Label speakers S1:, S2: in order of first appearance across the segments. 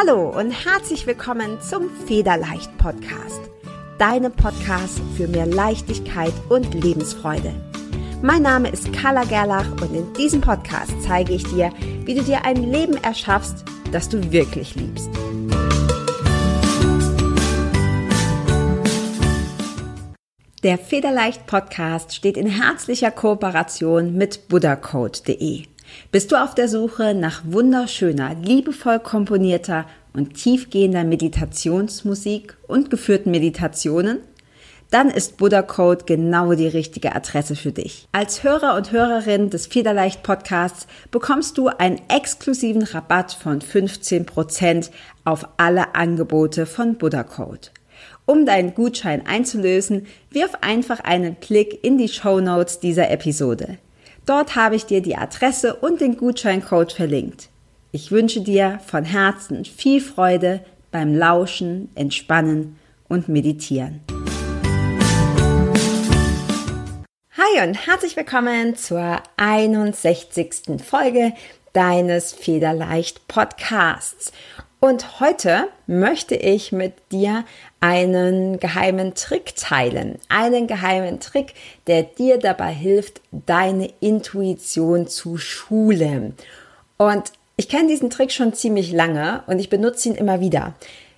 S1: Hallo und herzlich willkommen zum Federleicht Podcast. Deinem Podcast für mehr Leichtigkeit und Lebensfreude. Mein Name ist Carla Gerlach und in diesem Podcast zeige ich dir, wie du dir ein Leben erschaffst, das du wirklich liebst. Der Federleicht Podcast steht in herzlicher Kooperation mit buddhacode.de. Bist du auf der Suche nach wunderschöner, liebevoll komponierter und tiefgehender Meditationsmusik und geführten Meditationen? Dann ist Buddha Code genau die richtige Adresse für dich. Als Hörer und Hörerin des Federleicht Podcasts bekommst du einen exklusiven Rabatt von 15% auf alle Angebote von Buddha Code. Um deinen Gutschein einzulösen, wirf einfach einen Blick in die Show Notes dieser Episode. Dort habe ich dir die Adresse und den Gutscheincode verlinkt. Ich wünsche dir von Herzen viel Freude beim Lauschen, Entspannen und Meditieren. Hi und herzlich willkommen zur 61. Folge deines Federleicht Podcasts. Und heute möchte ich mit dir einen geheimen Trick teilen. Einen geheimen Trick, der dir dabei hilft, deine Intuition zu schulen. Und ich kenne diesen Trick schon ziemlich lange und ich benutze ihn immer wieder.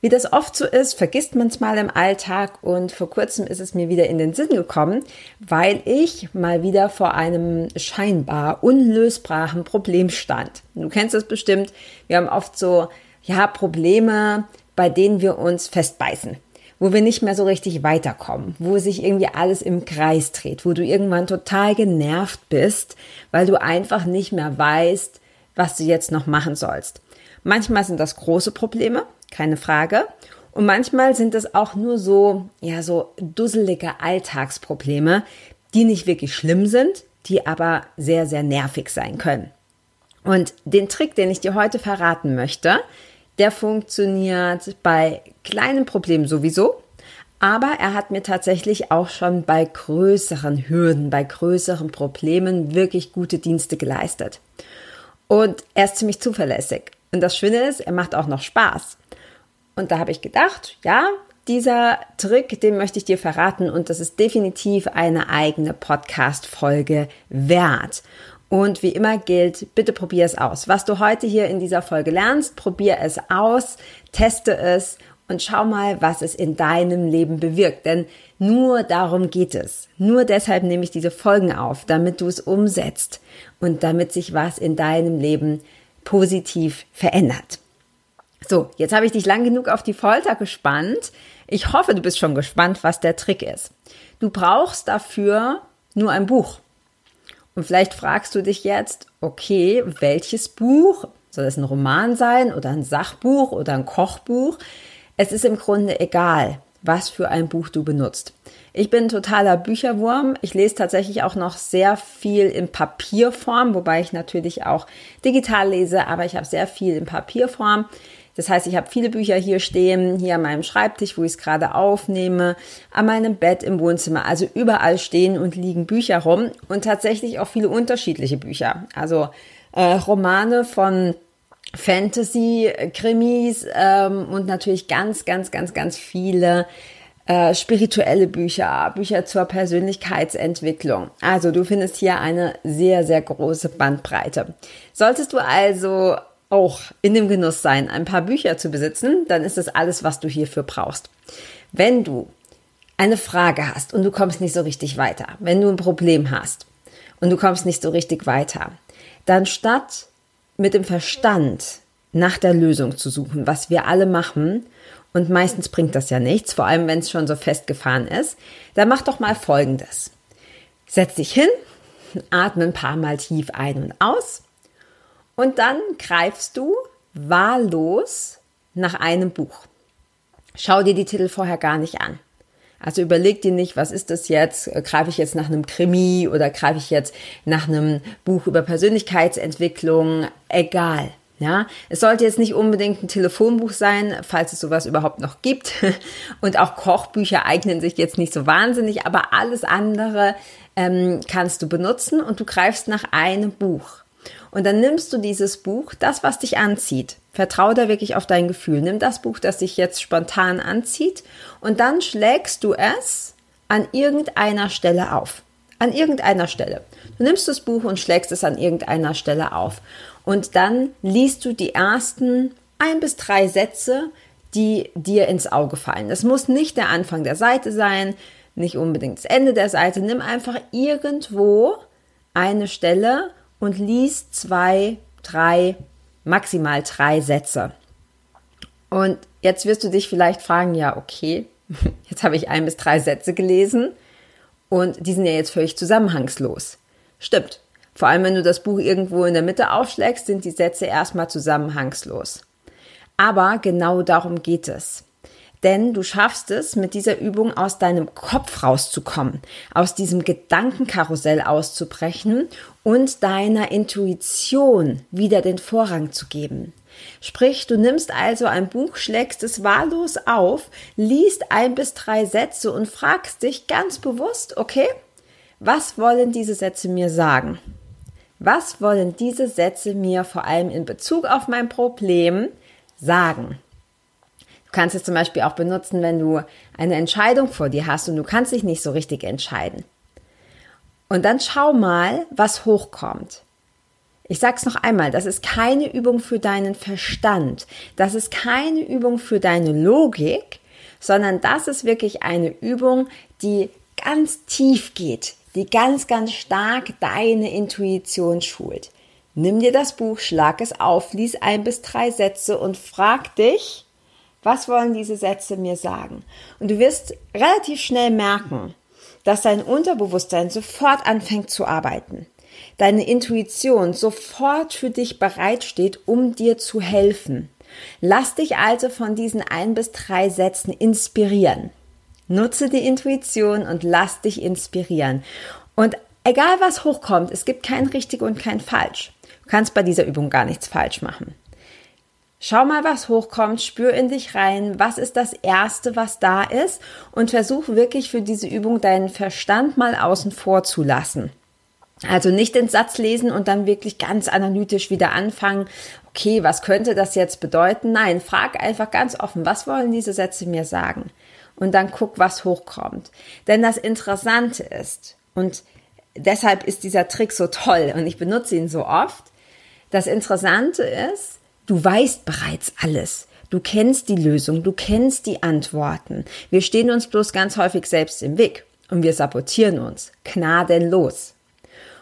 S1: Wie das oft so ist, vergisst man es mal im Alltag und vor kurzem ist es mir wieder in den Sinn gekommen, weil ich mal wieder vor einem scheinbar unlösbaren Problem stand. Du kennst es bestimmt, wir haben oft so ja, Probleme, bei denen wir uns festbeißen, wo wir nicht mehr so richtig weiterkommen, wo sich irgendwie alles im Kreis dreht, wo du irgendwann total genervt bist, weil du einfach nicht mehr weißt, was du jetzt noch machen sollst. Manchmal sind das große Probleme, keine Frage. Und manchmal sind es auch nur so, ja, so dusselige Alltagsprobleme, die nicht wirklich schlimm sind, die aber sehr, sehr nervig sein können. Und den Trick, den ich dir heute verraten möchte, der funktioniert bei kleinen Problemen sowieso, aber er hat mir tatsächlich auch schon bei größeren Hürden, bei größeren Problemen wirklich gute Dienste geleistet. Und er ist ziemlich zuverlässig. Und das Schöne ist, er macht auch noch Spaß. Und da habe ich gedacht, ja, dieser Trick, den möchte ich dir verraten und das ist definitiv eine eigene Podcast-Folge wert. Und wie immer gilt, bitte probier es aus. Was du heute hier in dieser Folge lernst, probier es aus, teste es und schau mal, was es in deinem Leben bewirkt. Denn nur darum geht es. Nur deshalb nehme ich diese Folgen auf, damit du es umsetzt und damit sich was in deinem Leben positiv verändert. So, jetzt habe ich dich lang genug auf die Folter gespannt. Ich hoffe, du bist schon gespannt, was der Trick ist. Du brauchst dafür nur ein Buch. Und vielleicht fragst du dich jetzt, okay, welches Buch? Soll es ein Roman sein oder ein Sachbuch oder ein Kochbuch? Es ist im Grunde egal, was für ein Buch du benutzt. Ich bin totaler Bücherwurm. Ich lese tatsächlich auch noch sehr viel in Papierform, wobei ich natürlich auch digital lese, aber ich habe sehr viel in Papierform. Das heißt, ich habe viele Bücher hier stehen, hier an meinem Schreibtisch, wo ich es gerade aufnehme, an meinem Bett im Wohnzimmer. Also überall stehen und liegen Bücher rum und tatsächlich auch viele unterschiedliche Bücher. Also äh, Romane von Fantasy, Krimis ähm, und natürlich ganz, ganz, ganz, ganz viele äh, spirituelle Bücher, Bücher zur Persönlichkeitsentwicklung. Also du findest hier eine sehr, sehr große Bandbreite. Solltest du also auch in dem Genuss sein, ein paar Bücher zu besitzen, dann ist das alles, was du hierfür brauchst. Wenn du eine Frage hast und du kommst nicht so richtig weiter, wenn du ein Problem hast und du kommst nicht so richtig weiter, dann statt mit dem Verstand nach der Lösung zu suchen, was wir alle machen, und meistens bringt das ja nichts, vor allem wenn es schon so festgefahren ist, dann mach doch mal Folgendes. Setz dich hin, atme ein paar Mal tief ein und aus und dann greifst du wahllos nach einem Buch. Schau dir die Titel vorher gar nicht an. Also überleg dir nicht, was ist das jetzt? Greife ich jetzt nach einem Krimi oder greife ich jetzt nach einem Buch über Persönlichkeitsentwicklung? Egal. Ja, es sollte jetzt nicht unbedingt ein Telefonbuch sein, falls es sowas überhaupt noch gibt. Und auch Kochbücher eignen sich jetzt nicht so wahnsinnig, aber alles andere ähm, kannst du benutzen und du greifst nach einem Buch. Und dann nimmst du dieses Buch, das, was dich anzieht. Vertrau da wirklich auf dein Gefühl. Nimm das Buch, das dich jetzt spontan anzieht und dann schlägst du es an irgendeiner Stelle auf. An irgendeiner Stelle. Du nimmst das Buch und schlägst es an irgendeiner Stelle auf. Und dann liest du die ersten ein bis drei Sätze, die dir ins Auge fallen. Das muss nicht der Anfang der Seite sein, nicht unbedingt das Ende der Seite. Nimm einfach irgendwo eine Stelle und lies zwei, drei, maximal drei Sätze. Und jetzt wirst du dich vielleicht fragen, ja, okay, jetzt habe ich ein bis drei Sätze gelesen und die sind ja jetzt völlig zusammenhangslos. Stimmt. Vor allem, wenn du das Buch irgendwo in der Mitte aufschlägst, sind die Sätze erstmal zusammenhangslos. Aber genau darum geht es. Denn du schaffst es, mit dieser Übung aus deinem Kopf rauszukommen, aus diesem Gedankenkarussell auszubrechen und deiner Intuition wieder den Vorrang zu geben. Sprich, du nimmst also ein Buch, schlägst es wahllos auf, liest ein bis drei Sätze und fragst dich ganz bewusst, okay, was wollen diese Sätze mir sagen? Was wollen diese Sätze mir vor allem in Bezug auf mein Problem sagen? Du kannst es zum Beispiel auch benutzen, wenn du eine Entscheidung vor dir hast und du kannst dich nicht so richtig entscheiden. Und dann schau mal, was hochkommt. Ich sag's noch einmal, das ist keine Übung für deinen Verstand. Das ist keine Übung für deine Logik, sondern das ist wirklich eine Übung, die ganz tief geht, die ganz, ganz stark deine Intuition schult. Nimm dir das Buch, schlag es auf, lies ein bis drei Sätze und frag dich, was wollen diese Sätze mir sagen? Und du wirst relativ schnell merken, dass dein Unterbewusstsein sofort anfängt zu arbeiten. Deine Intuition sofort für dich bereitsteht, um dir zu helfen. Lass dich also von diesen ein bis drei Sätzen inspirieren. Nutze die Intuition und lass dich inspirieren. Und egal was hochkommt, es gibt kein richtig und kein falsch. Du kannst bei dieser Übung gar nichts falsch machen. Schau mal, was hochkommt, spür in dich rein, was ist das Erste, was da ist und versuch wirklich für diese Übung deinen Verstand mal außen vor zu lassen. Also nicht den Satz lesen und dann wirklich ganz analytisch wieder anfangen, okay, was könnte das jetzt bedeuten? Nein, frag einfach ganz offen, was wollen diese Sätze mir sagen? Und dann guck, was hochkommt. Denn das Interessante ist, und deshalb ist dieser Trick so toll und ich benutze ihn so oft, das Interessante ist, Du weißt bereits alles. Du kennst die Lösung, du kennst die Antworten. Wir stehen uns bloß ganz häufig selbst im Weg und wir sabotieren uns gnadenlos.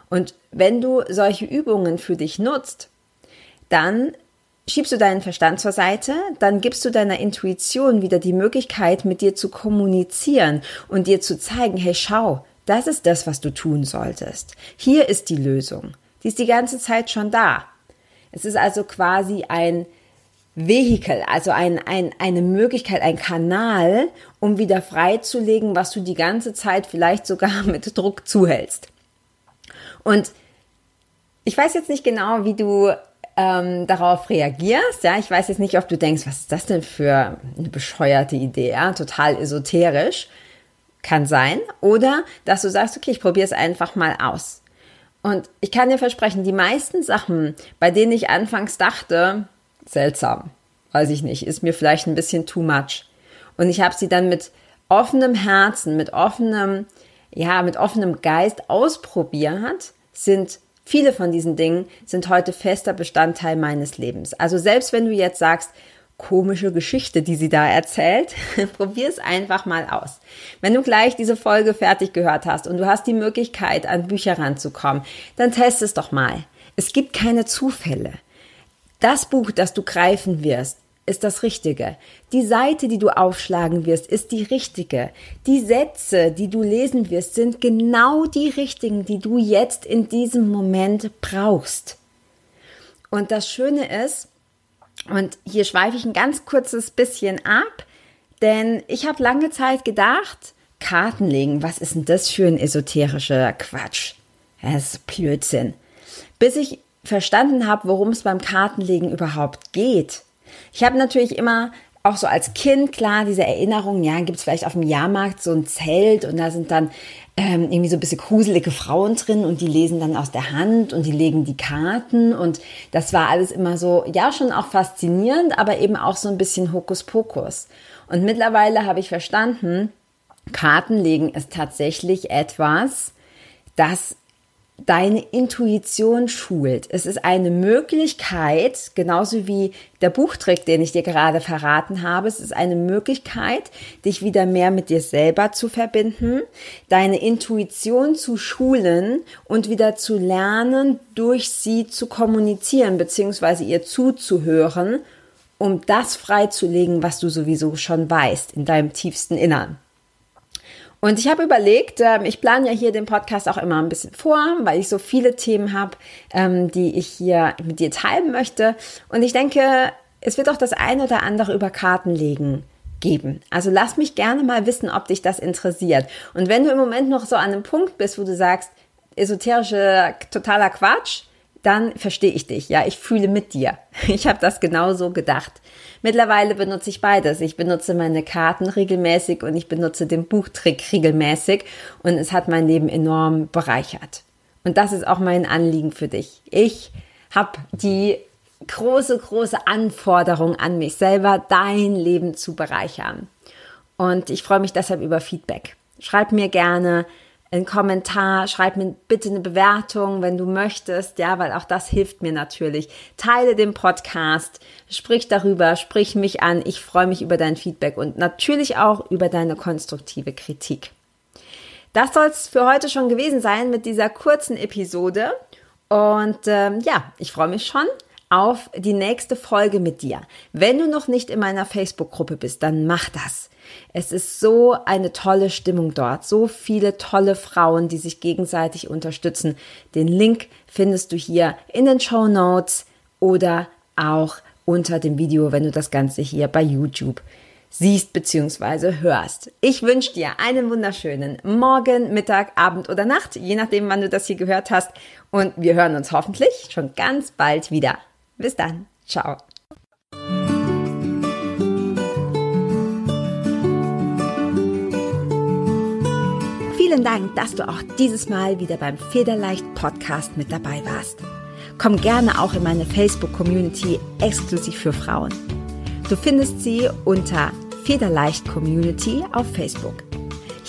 S1: Und wenn du solche Übungen für dich nutzt, dann schiebst du deinen Verstand zur Seite, dann gibst du deiner Intuition wieder die Möglichkeit, mit dir zu kommunizieren und dir zu zeigen, hey, schau, das ist das, was du tun solltest. Hier ist die Lösung. Die ist die ganze Zeit schon da. Es ist also quasi ein Vehikel, also ein, ein, eine Möglichkeit, ein Kanal, um wieder freizulegen, was du die ganze Zeit vielleicht sogar mit Druck zuhältst. Und ich weiß jetzt nicht genau, wie du ähm, darauf reagierst. Ja, ich weiß jetzt nicht, ob du denkst, was ist das denn für eine bescheuerte Idee? Ja, total esoterisch. Kann sein. Oder dass du sagst, okay, ich probiere es einfach mal aus. Und ich kann dir versprechen, die meisten Sachen, bei denen ich anfangs dachte, seltsam, weiß ich nicht, ist mir vielleicht ein bisschen too much. Und ich habe sie dann mit offenem Herzen, mit offenem, ja, mit offenem Geist ausprobiert, sind viele von diesen Dingen sind heute fester Bestandteil meines Lebens. Also selbst wenn du jetzt sagst, komische Geschichte, die sie da erzählt. Probier es einfach mal aus. Wenn du gleich diese Folge fertig gehört hast und du hast die Möglichkeit, an Bücher ranzukommen, dann test es doch mal. Es gibt keine Zufälle. Das Buch, das du greifen wirst, ist das Richtige. Die Seite, die du aufschlagen wirst, ist die richtige. Die Sätze, die du lesen wirst, sind genau die richtigen, die du jetzt in diesem Moment brauchst. Und das Schöne ist, und hier schweife ich ein ganz kurzes bisschen ab, denn ich habe lange Zeit gedacht, Karten legen, was ist denn das für ein esoterischer Quatsch? Das ist Blödsinn. Bis ich verstanden habe, worum es beim Kartenlegen überhaupt geht. Ich habe natürlich immer auch so als Kind, klar, diese Erinnerungen, ja, gibt es vielleicht auf dem Jahrmarkt so ein Zelt und da sind dann ähm, irgendwie so ein bisschen gruselige Frauen drin und die lesen dann aus der Hand und die legen die Karten und das war alles immer so, ja, schon auch faszinierend, aber eben auch so ein bisschen Hokuspokus. Und mittlerweile habe ich verstanden, Kartenlegen ist tatsächlich etwas, das deine Intuition schult. Es ist eine Möglichkeit, genauso wie der Buchtrick, den ich dir gerade verraten habe, es ist eine Möglichkeit, dich wieder mehr mit dir selber zu verbinden, deine Intuition zu schulen und wieder zu lernen, durch sie zu kommunizieren, beziehungsweise ihr zuzuhören, um das freizulegen, was du sowieso schon weißt in deinem tiefsten Innern. Und ich habe überlegt, ähm, ich plane ja hier den Podcast auch immer ein bisschen vor, weil ich so viele Themen habe, ähm, die ich hier mit dir teilen möchte. Und ich denke, es wird auch das eine oder andere über Kartenlegen geben. Also lass mich gerne mal wissen, ob dich das interessiert. Und wenn du im Moment noch so an einem Punkt bist, wo du sagst, esoterische totaler Quatsch, dann verstehe ich dich. Ja, ich fühle mit dir. Ich habe das genauso gedacht. Mittlerweile benutze ich beides. Ich benutze meine Karten regelmäßig und ich benutze den Buchtrick regelmäßig und es hat mein Leben enorm bereichert. Und das ist auch mein Anliegen für dich. Ich habe die große, große Anforderung an mich selber, dein Leben zu bereichern. Und ich freue mich deshalb über Feedback. Schreib mir gerne, einen Kommentar, schreib mir bitte eine Bewertung, wenn du möchtest, ja, weil auch das hilft mir natürlich. Teile den Podcast, sprich darüber, sprich mich an. Ich freue mich über dein Feedback und natürlich auch über deine konstruktive Kritik. Das soll es für heute schon gewesen sein mit dieser kurzen Episode. Und ähm, ja, ich freue mich schon auf die nächste Folge mit dir. Wenn du noch nicht in meiner Facebook-Gruppe bist, dann mach das. Es ist so eine tolle Stimmung dort, so viele tolle Frauen, die sich gegenseitig unterstützen. Den Link findest du hier in den Show Notes oder auch unter dem Video, wenn du das Ganze hier bei YouTube siehst bzw. hörst. Ich wünsche dir einen wunderschönen Morgen, Mittag, Abend oder Nacht, je nachdem, wann du das hier gehört hast. Und wir hören uns hoffentlich schon ganz bald wieder. Bis dann. Ciao. Vielen Dank, dass du auch dieses Mal wieder beim Federleicht Podcast mit dabei warst. Komm gerne auch in meine Facebook-Community exklusiv für Frauen. Du findest sie unter Federleicht Community auf Facebook.